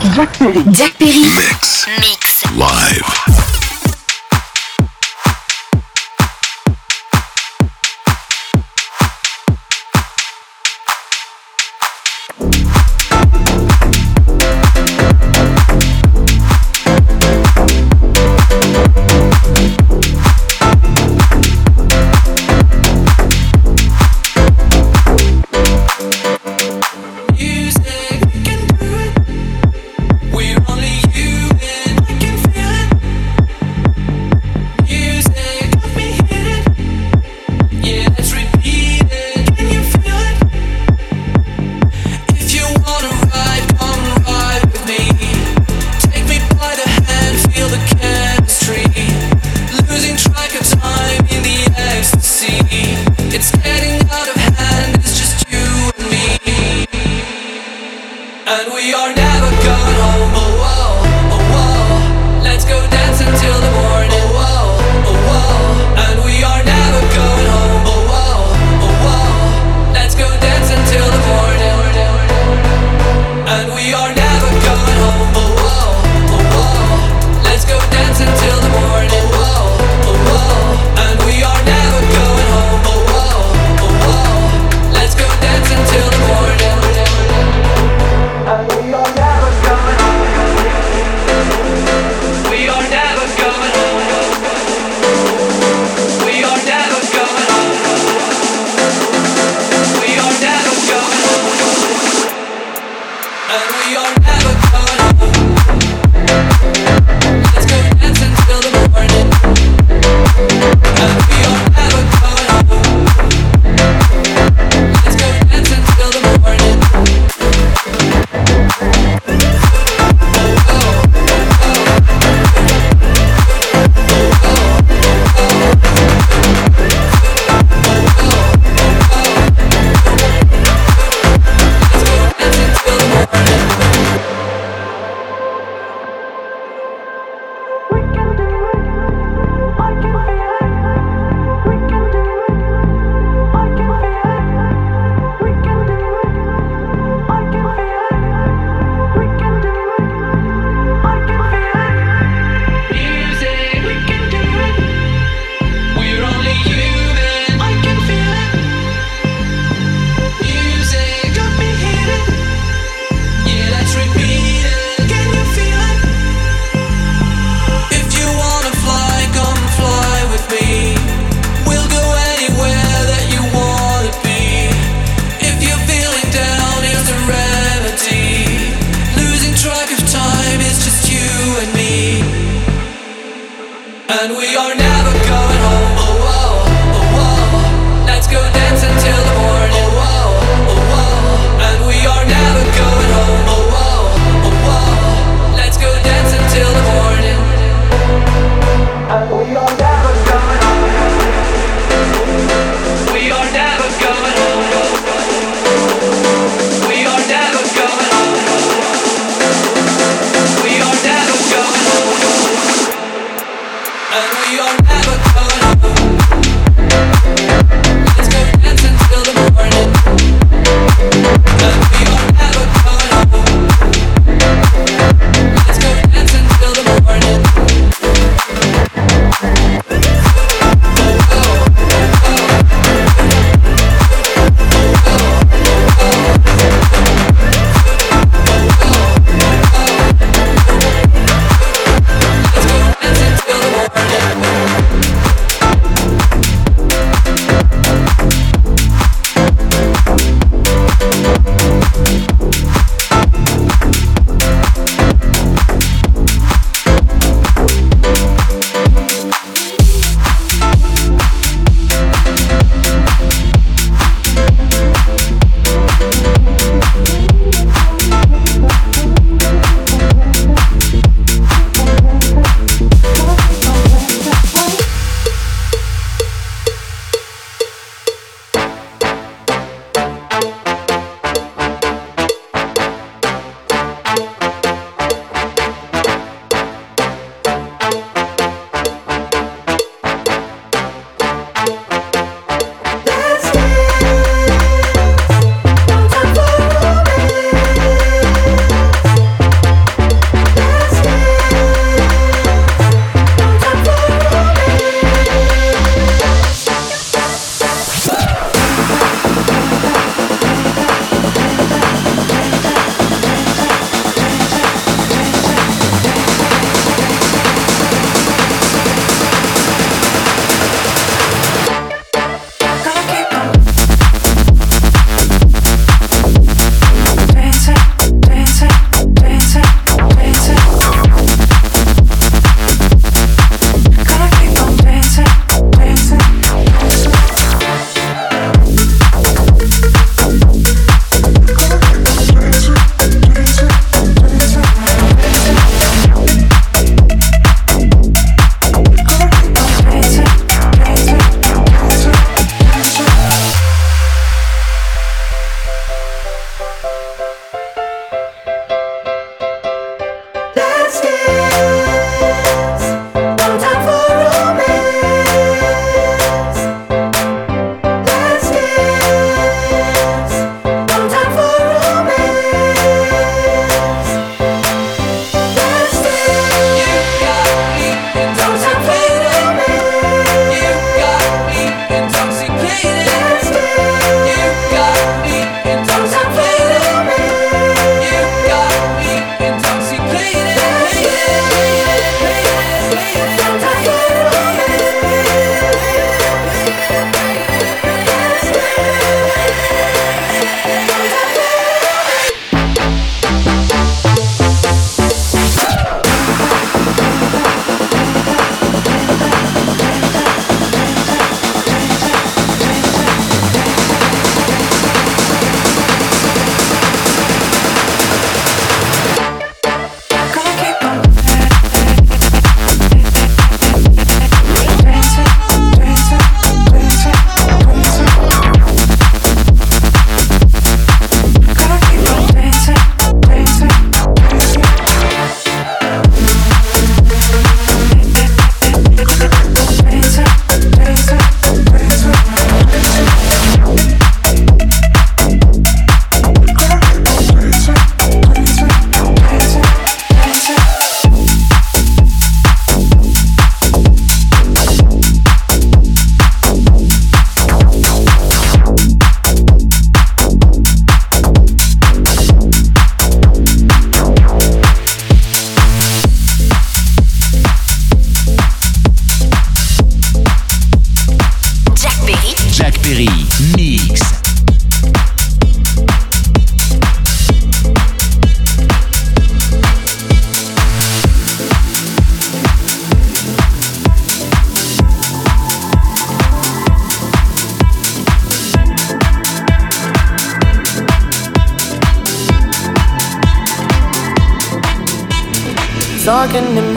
Jack Perry. Jack Perry. Mix. Mix. Live.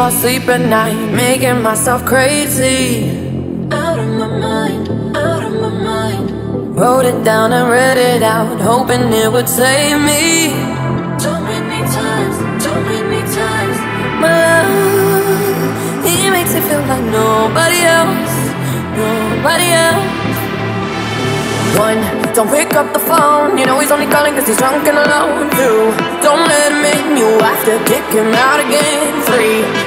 My sleep at night, making myself crazy. Out of my mind, out of my mind. Wrote it down and read it out, hoping it would save me. Too many times, too many times. My love, he makes it feel like nobody else, nobody else. One, don't pick up the phone. You know he's only calling cause he's drunk and alone. Two, don't let him in. You have to kick him out again. Three,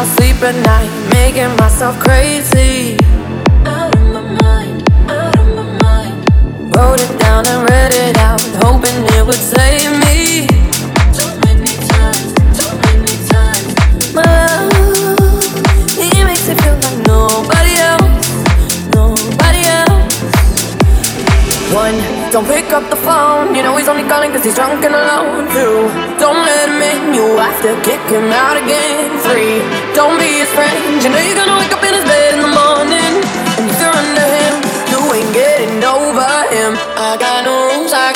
them. my sleep at night, making myself crazy. Out of my mind, out of my mind. Wrote it down and read it out, hoping it would save me. Too many times, too many times. My love, he makes it feel like nobody else, nobody else. One, don't pick up the phone. You know he's only calling cause he's drunk and alone. Two, don't let him. You have to kick him out again. Three, don't be his friend. You know you're gonna wake up in his bed in the morning. And if you're under him, you ain't getting over him. I got no rules, I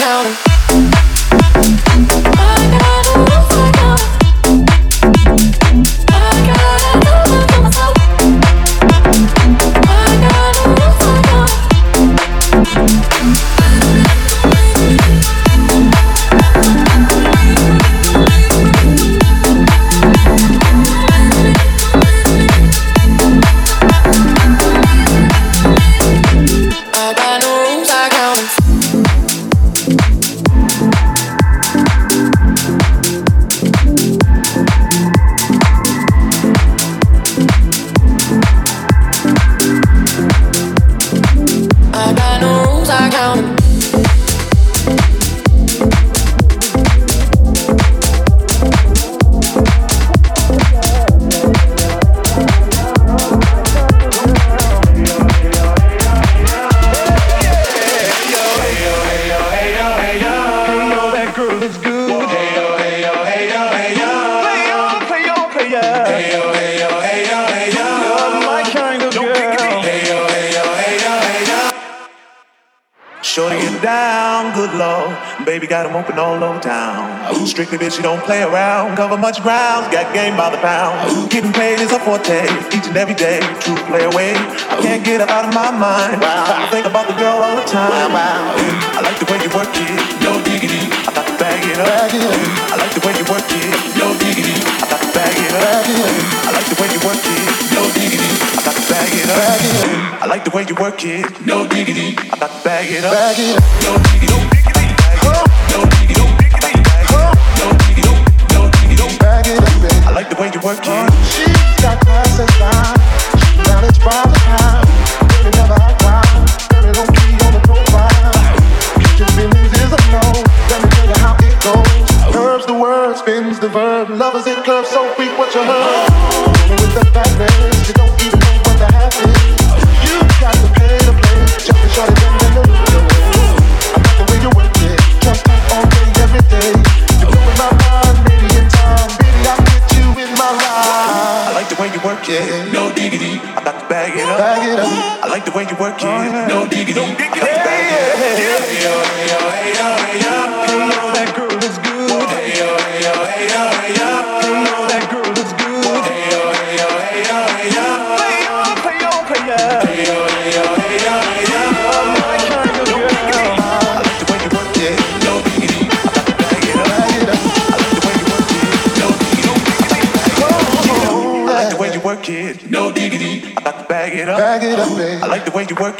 count them. open all over town. Ooh, strictly bitch, you don't play around. Cover much ground, got game by the pound. Ooh, getting paid is a forte, each and every day. True play away, I can't get her out of my mind. Wow. I think about the girl all the time. Wow. I like the way you work it, no diggity. I got to bag it up. Bag it up. I like the way you work it, no diggity. I got to bag it up. Bag it up. I like the way you work it, no diggity. I got to bag it up. Bag it up. I like the way you work it, no diggity. I got to bag it up. Bag it up. No diggity. No diggity. Work it.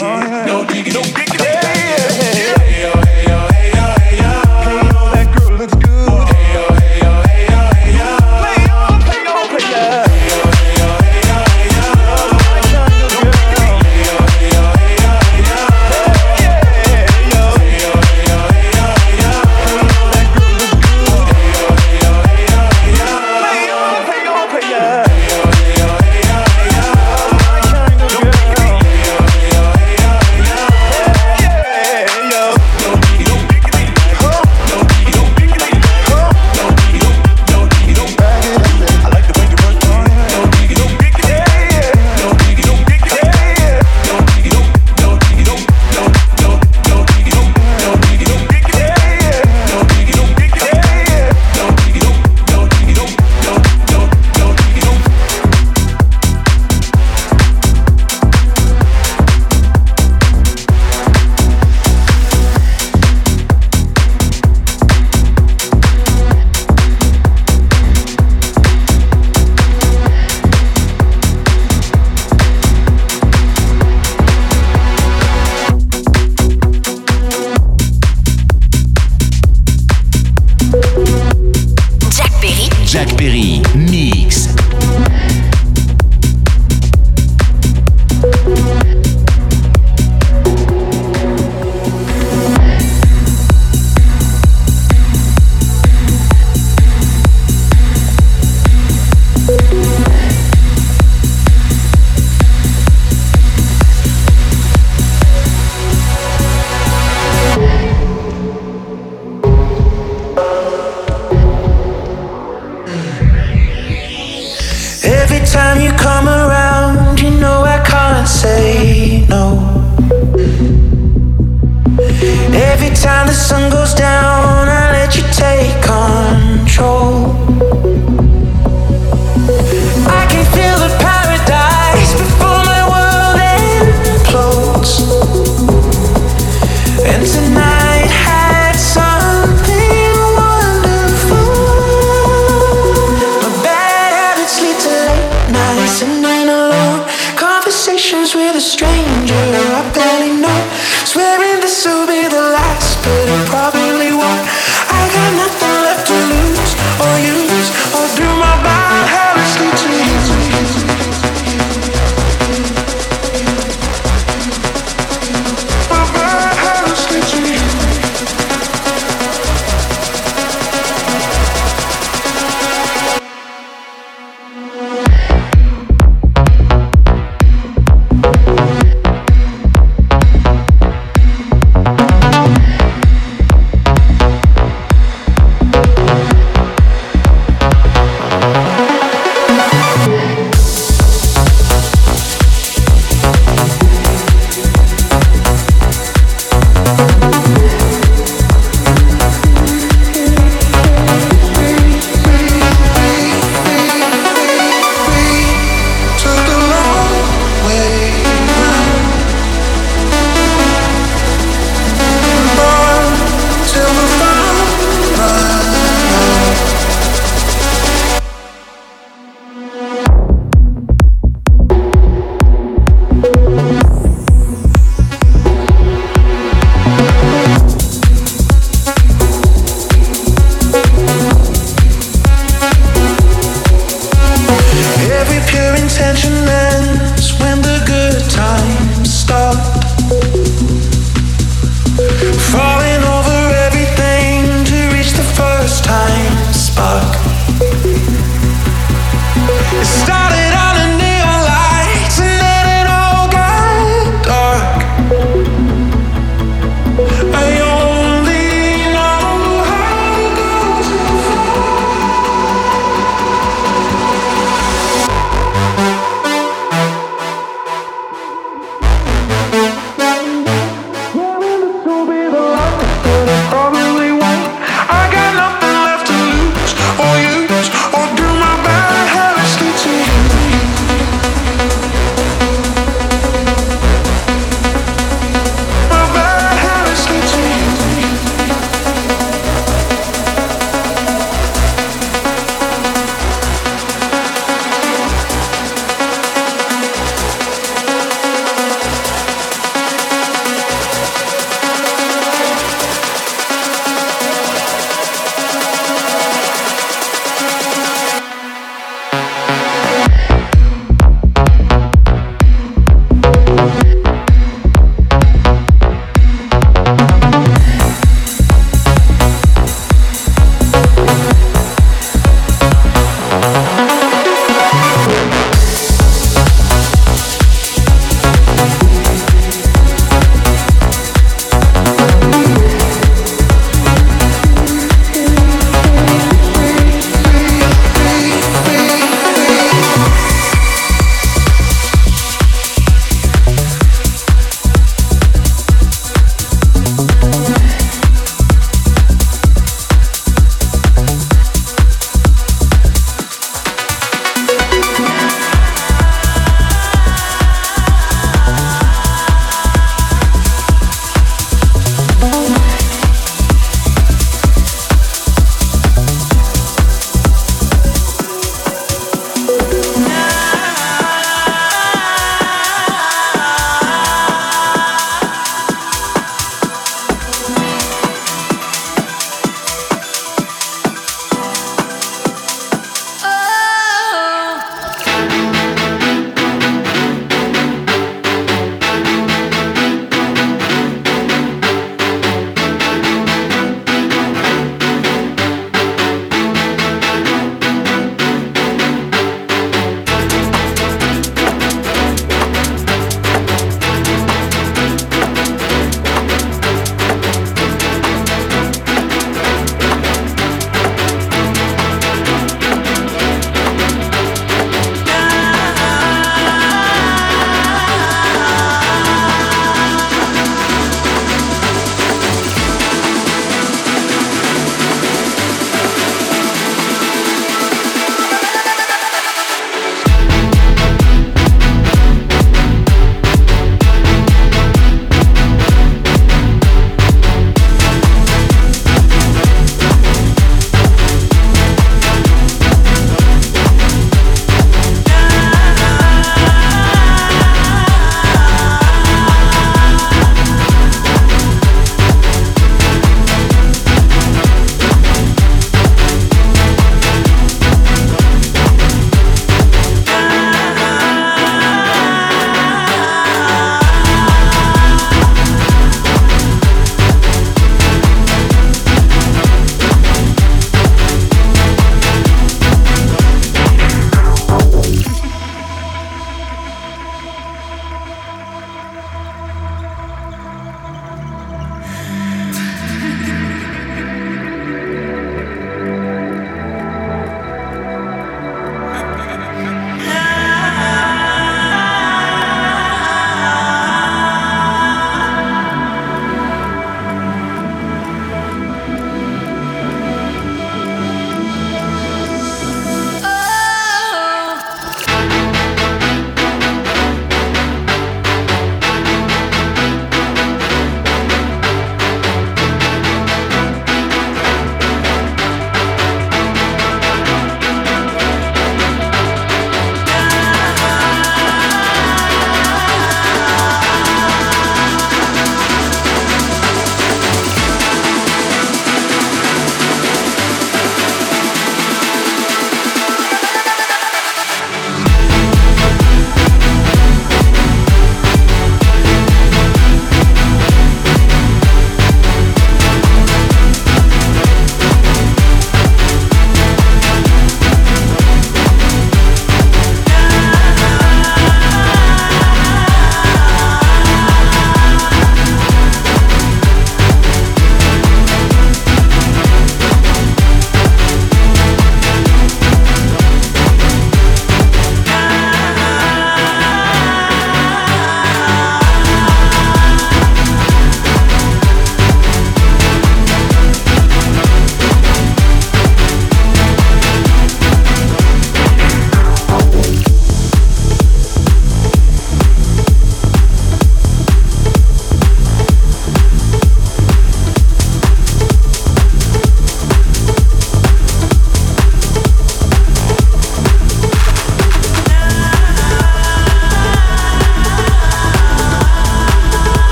Like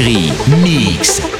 Chéri, Mix.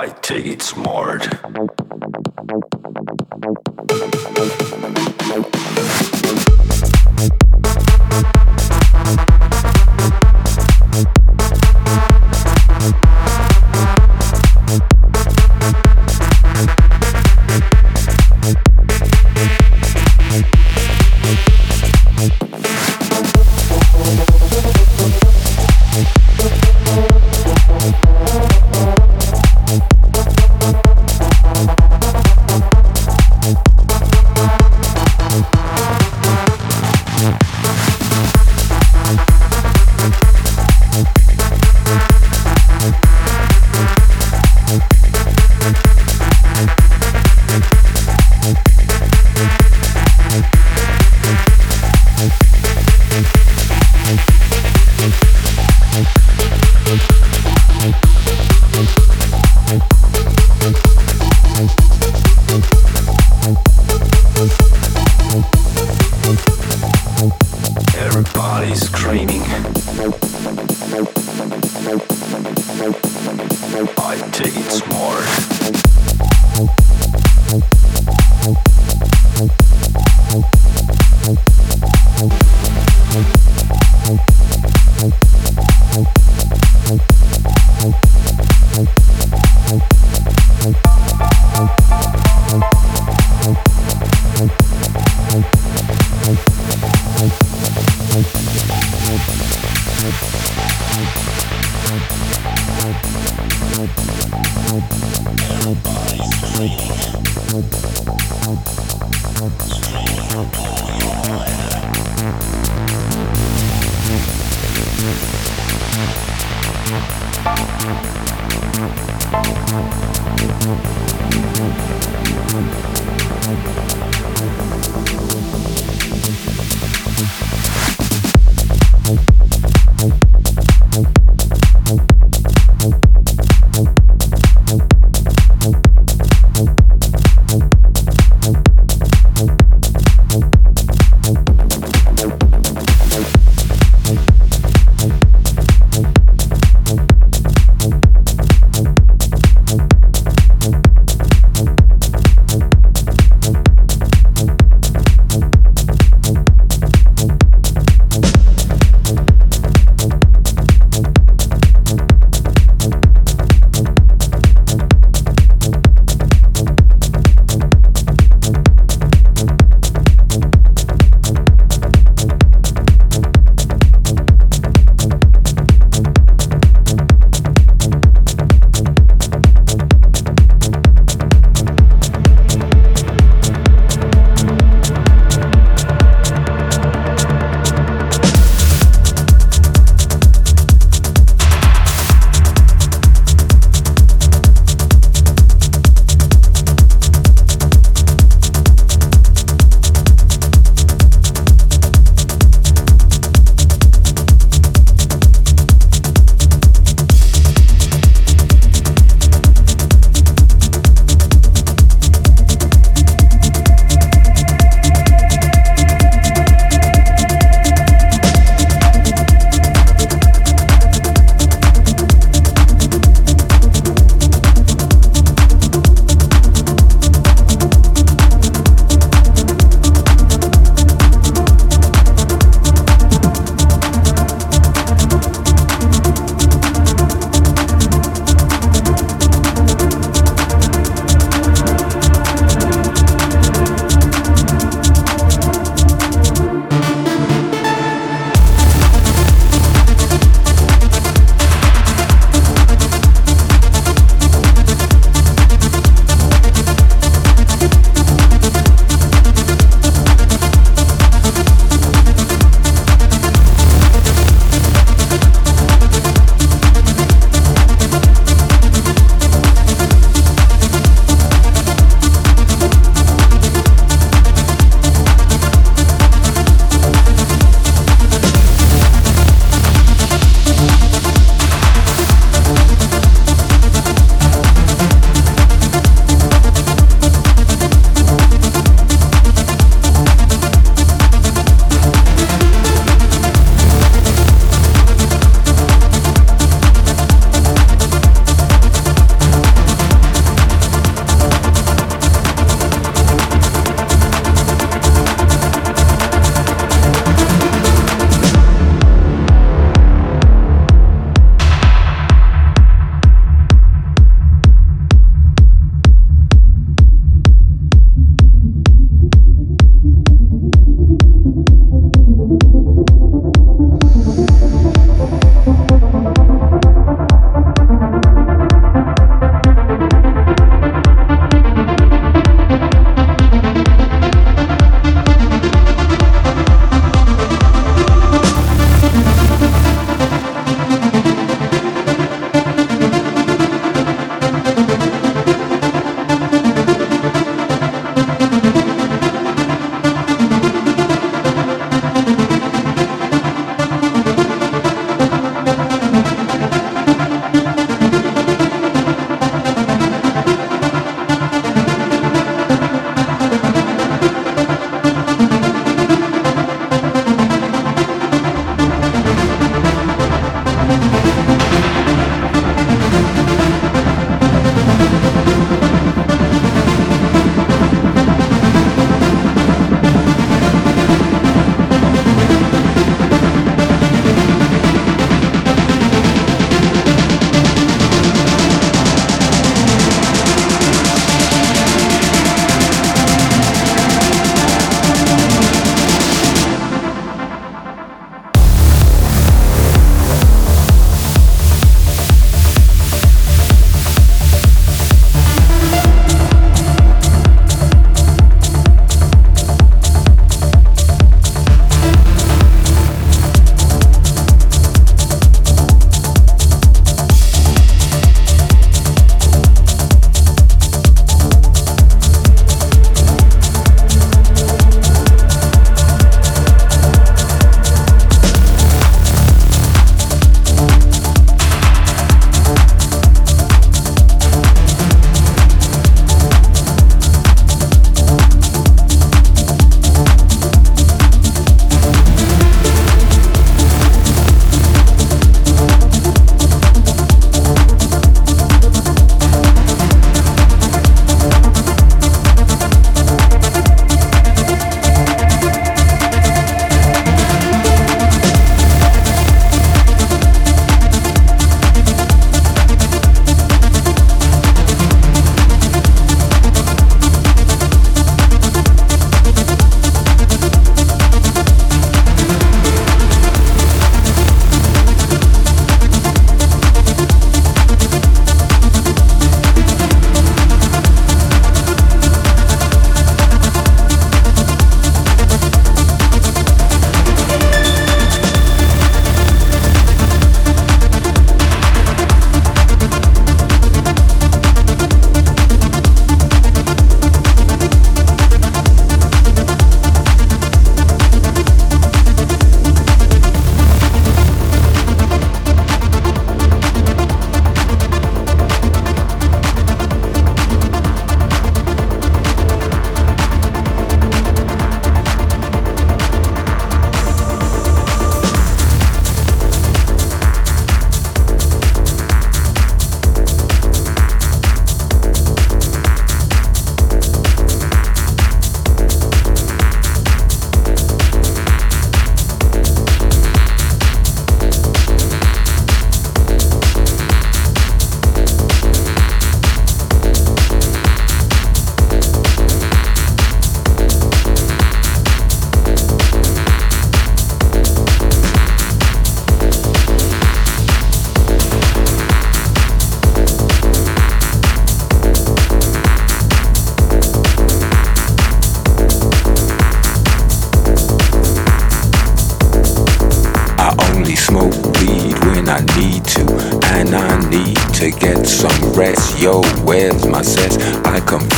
I take it smart.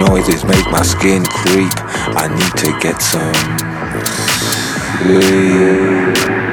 Noises make my skin creep. I need to get some sleep.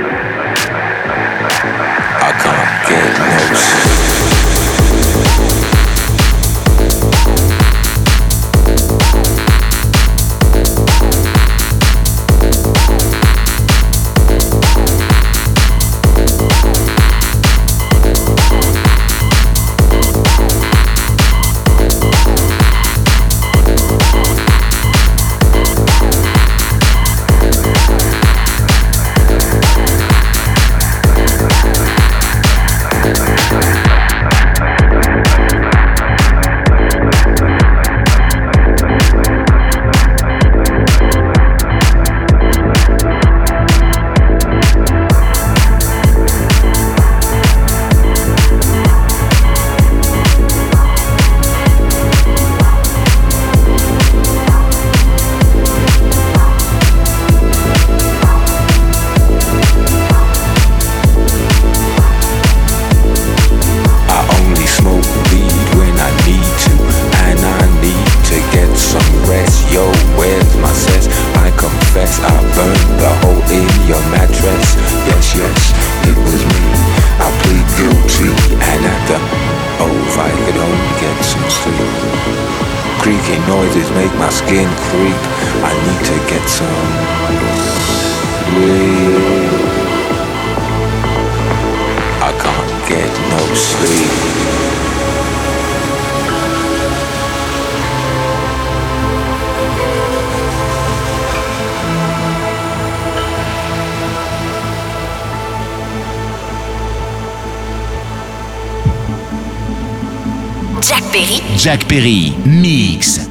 Jack Perry, Mix.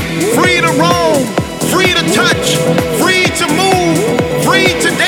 free to roam, free to touch, free to move, free to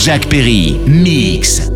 Jack Perry, mix.